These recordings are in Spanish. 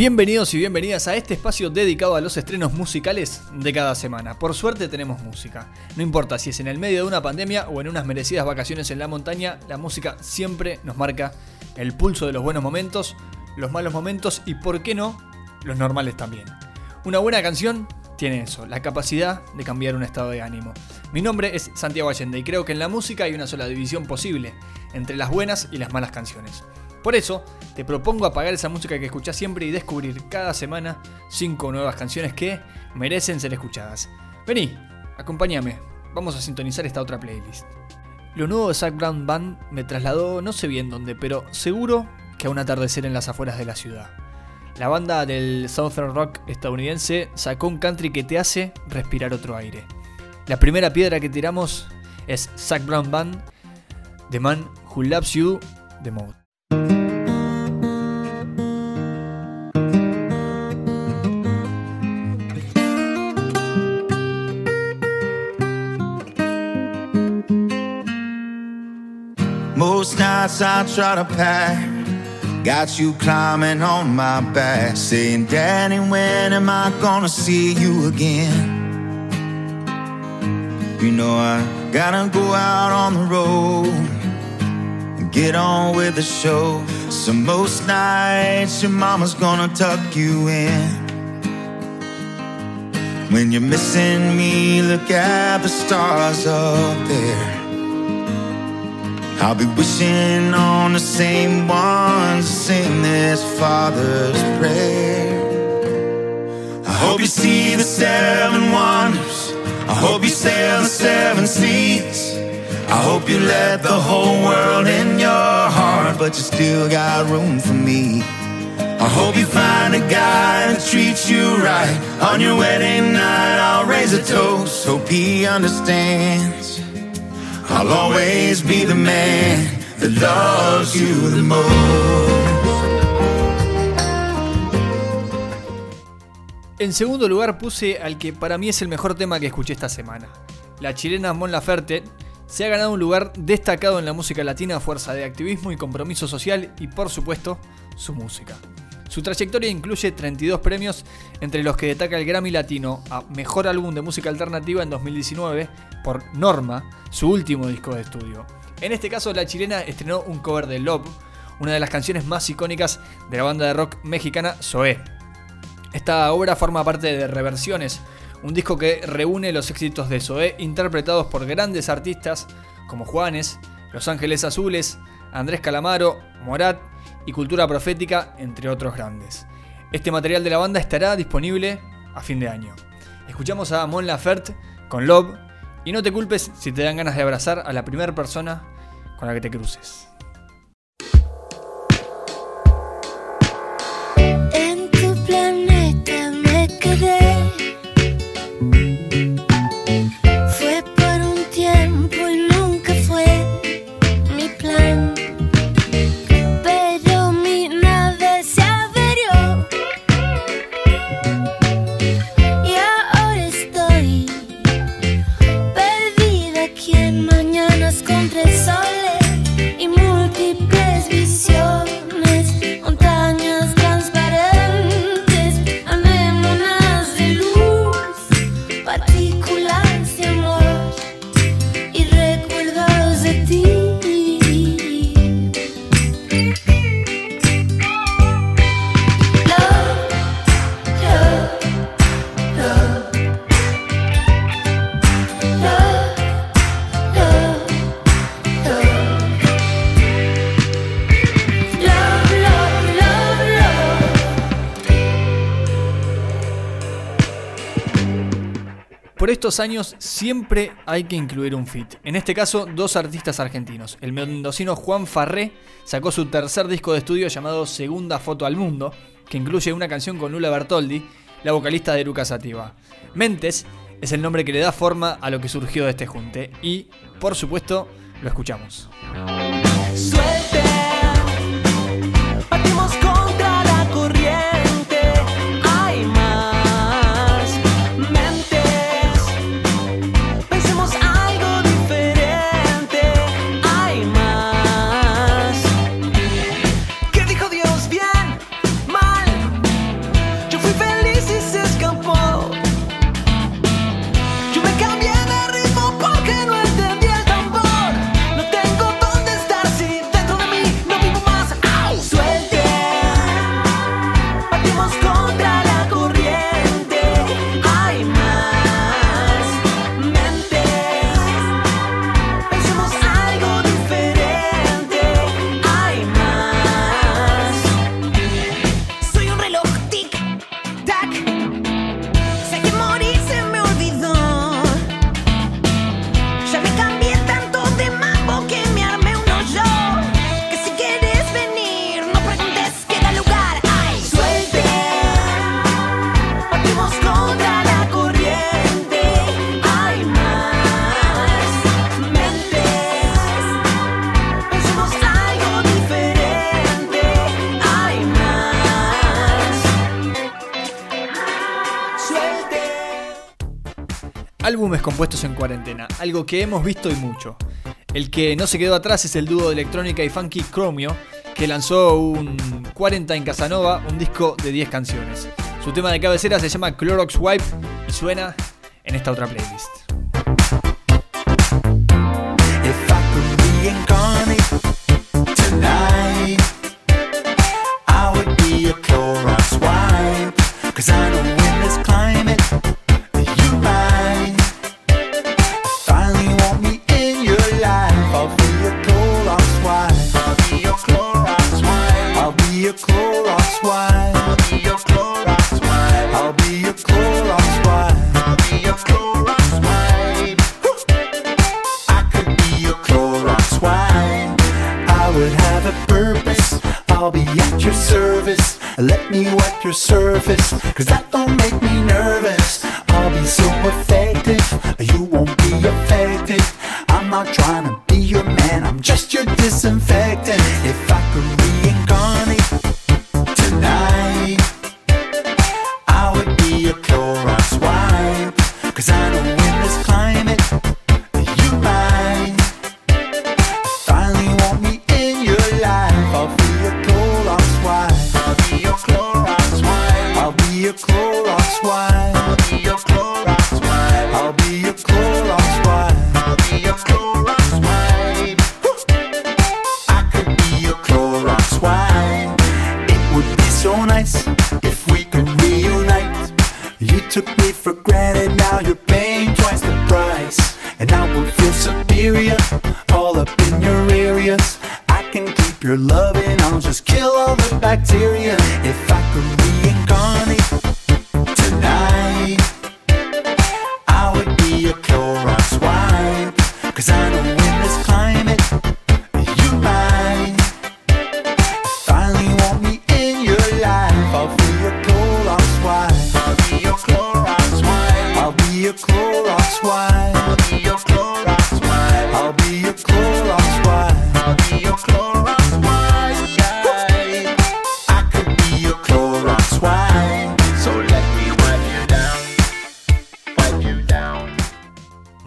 Bienvenidos y bienvenidas a este espacio dedicado a los estrenos musicales de cada semana. Por suerte tenemos música. No importa si es en el medio de una pandemia o en unas merecidas vacaciones en la montaña, la música siempre nos marca el pulso de los buenos momentos, los malos momentos y, por qué no, los normales también. Una buena canción tiene eso, la capacidad de cambiar un estado de ánimo. Mi nombre es Santiago Allende y creo que en la música hay una sola división posible entre las buenas y las malas canciones. Por eso, te propongo apagar esa música que escuchás siempre y descubrir cada semana 5 nuevas canciones que merecen ser escuchadas. Vení, acompáñame, vamos a sintonizar esta otra playlist. Lo nuevo de Zack Brown Band me trasladó no sé bien dónde, pero seguro que a un atardecer en las afueras de la ciudad. La banda del Southern Rock estadounidense sacó un country que te hace respirar otro aire. La primera piedra que tiramos es Zack Brown Band, The Man Who Loves You, The Most. Nights I try to pack. Got you climbing on my back, saying, Daddy, when am I gonna see you again? You know I gotta go out on the road and get on with the show. So most nights your mama's gonna tuck you in. When you're missing me, look at the stars up there. I'll be wishing on the same ones to sing this Father's prayer. I hope you see the seven wonders. I hope you sail the seven seas. I hope you let the whole world in your heart, but you still got room for me. I hope you find a guy that treats you right. On your wedding night, I'll raise a toast. Hope he understands. I'll always be the man that loves you the most. En segundo lugar puse al que para mí es el mejor tema que escuché esta semana. La chilena Mon Laferte se ha ganado un lugar destacado en la música latina a fuerza de activismo y compromiso social y por supuesto su música. Su trayectoria incluye 32 premios, entre los que destaca el Grammy Latino a Mejor Álbum de Música Alternativa en 2019 por Norma, su último disco de estudio. En este caso, la chilena estrenó un cover de Love, una de las canciones más icónicas de la banda de rock mexicana Zoé. Esta obra forma parte de Reversiones, un disco que reúne los éxitos de Zoé interpretados por grandes artistas como Juanes, Los Ángeles Azules, Andrés Calamaro, Morat y Cultura Profética, entre otros grandes. Este material de la banda estará disponible a fin de año. Escuchamos a Mon Laferte con Love y no te culpes si te dan ganas de abrazar a la primera persona con la que te cruces. Estos años siempre hay que incluir un feat. En este caso, dos artistas argentinos. El mendocino Juan Farré sacó su tercer disco de estudio llamado Segunda Foto al Mundo, que incluye una canción con Lula Bertoldi, la vocalista de Eruca Sativa. Mentes es el nombre que le da forma a lo que surgió de este junte y, por supuesto, lo escuchamos. Álbumes compuestos en cuarentena, algo que hemos visto y mucho. El que no se quedó atrás es el dúo de electrónica y funky Chromio, que lanzó un 40 en Casanova, un disco de 10 canciones. Su tema de cabecera se llama Clorox Wipe y suena en esta otra playlist. Your surface. Cause that don't make me nervous. I'll be so effective. You won't be affected. I'm not trying to be your man. I'm just your granted, now you're paying twice the price. And I will feel superior all up in your areas. I can keep your loving, I'll just kill all the bacteria.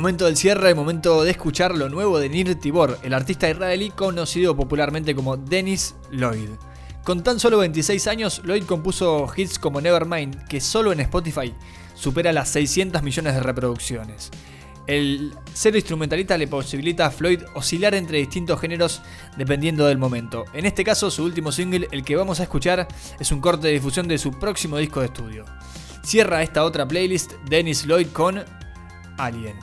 Momento del cierre, momento de escuchar lo nuevo de Nir Tibor, el artista israelí conocido popularmente como Dennis Lloyd. Con tan solo 26 años, Lloyd compuso hits como Nevermind, que solo en Spotify supera las 600 millones de reproducciones. El ser instrumentalista le posibilita a Floyd oscilar entre distintos géneros dependiendo del momento. En este caso, su último single, el que vamos a escuchar, es un corte de difusión de su próximo disco de estudio. Cierra esta otra playlist Dennis Lloyd con Alien.